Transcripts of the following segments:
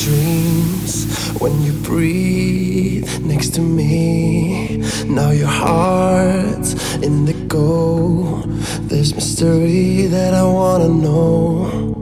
dreams when you breathe next to me. Now your heart's in the go. There's mystery that I wanna know.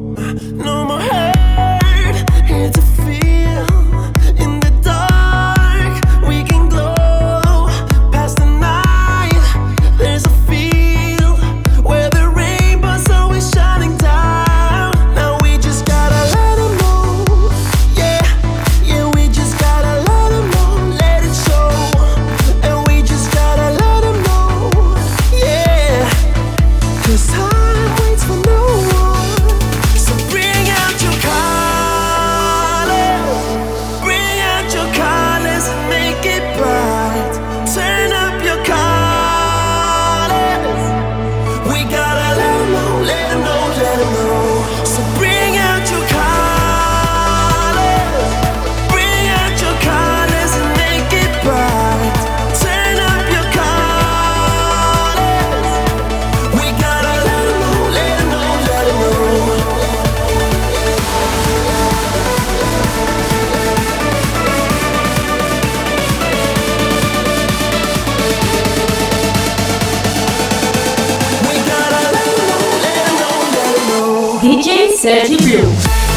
Sete mil.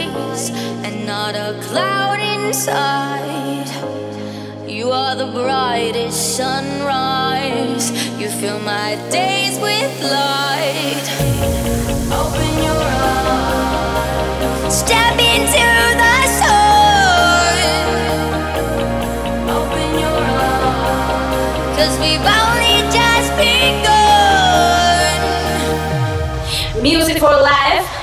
face and not a cloud inside. You are the brightest sunrise. You fill my days with light. Open your eyes. Step into the sun. Open your eyes. Cause we've only just begun. Music for life.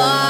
far.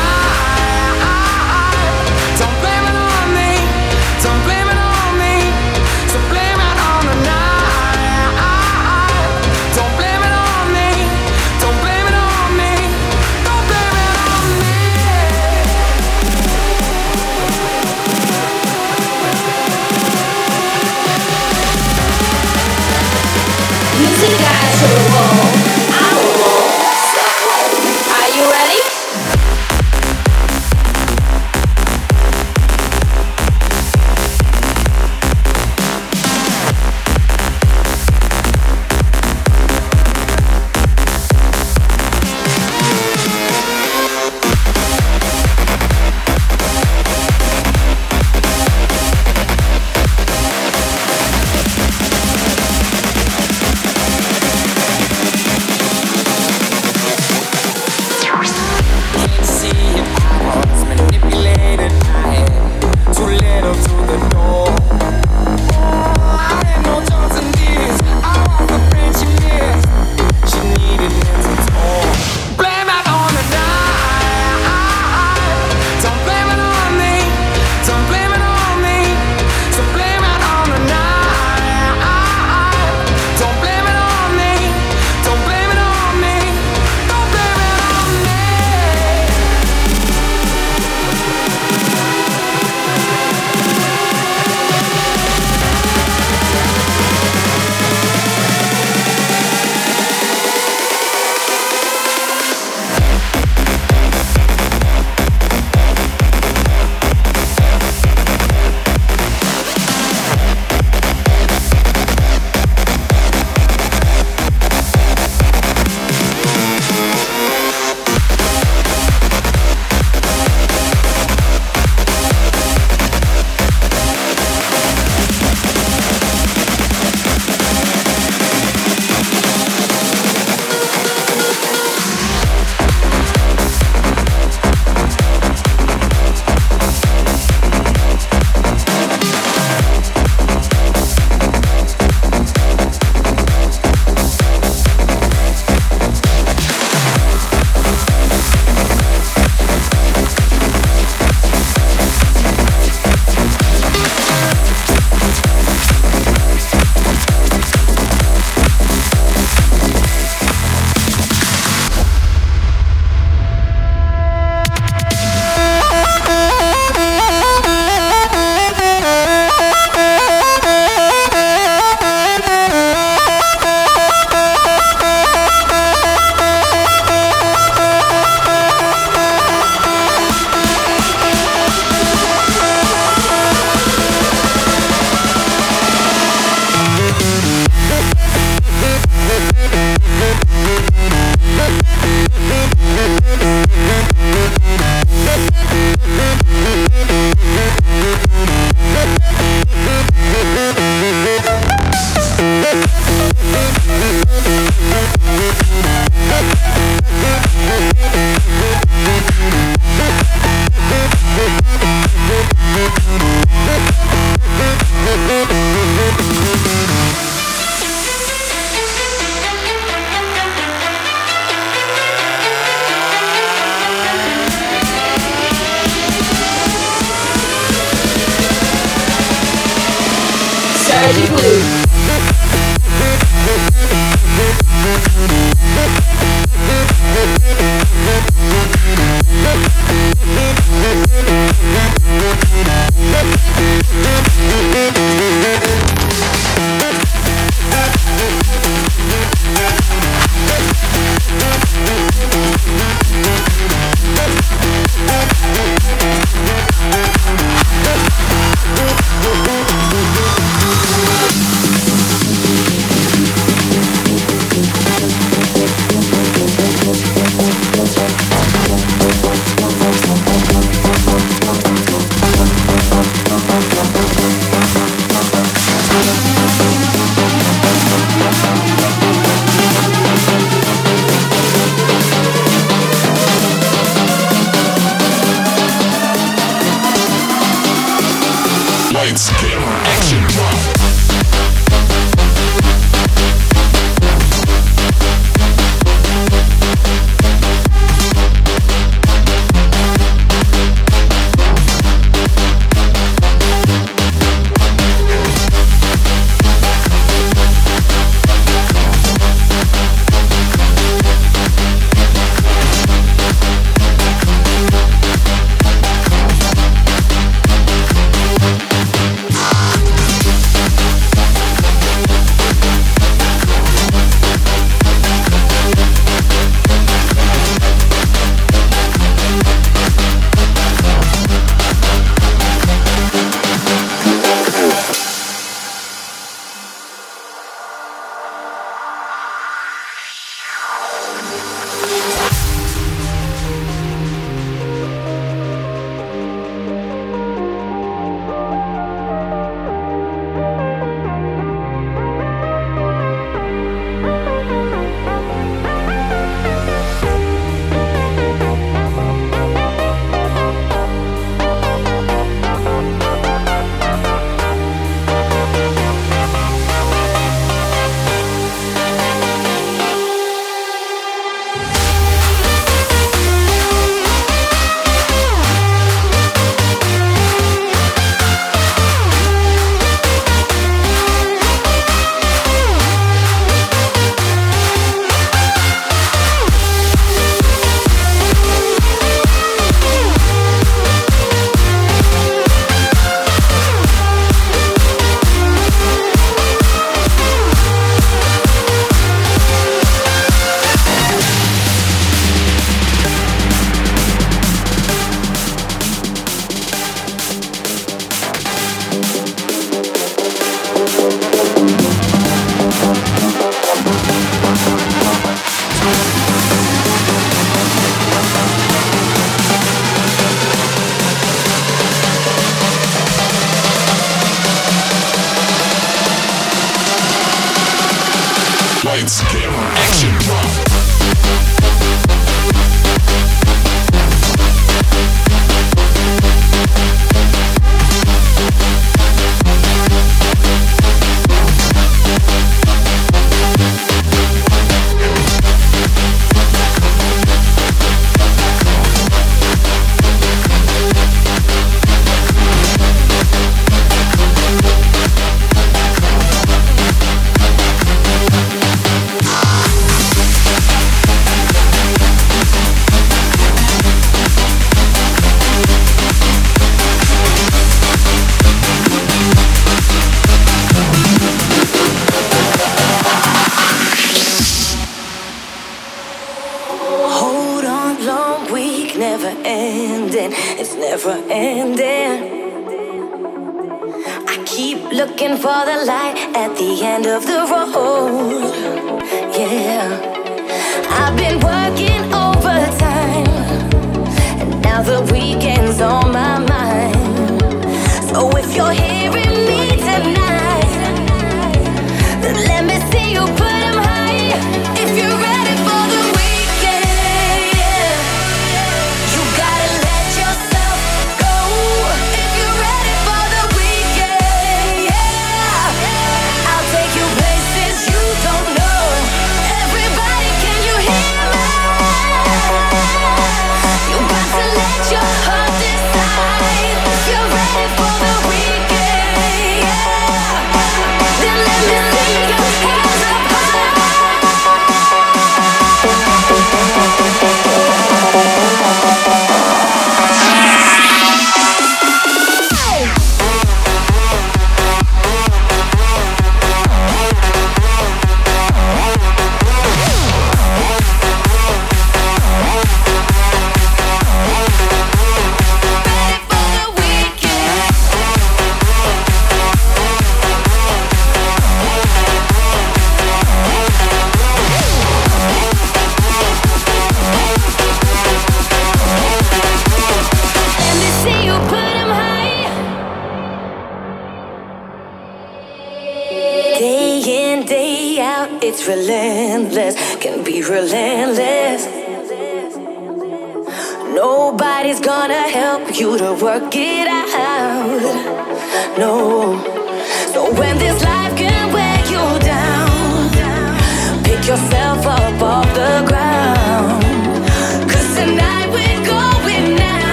to the wall.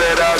Mark, you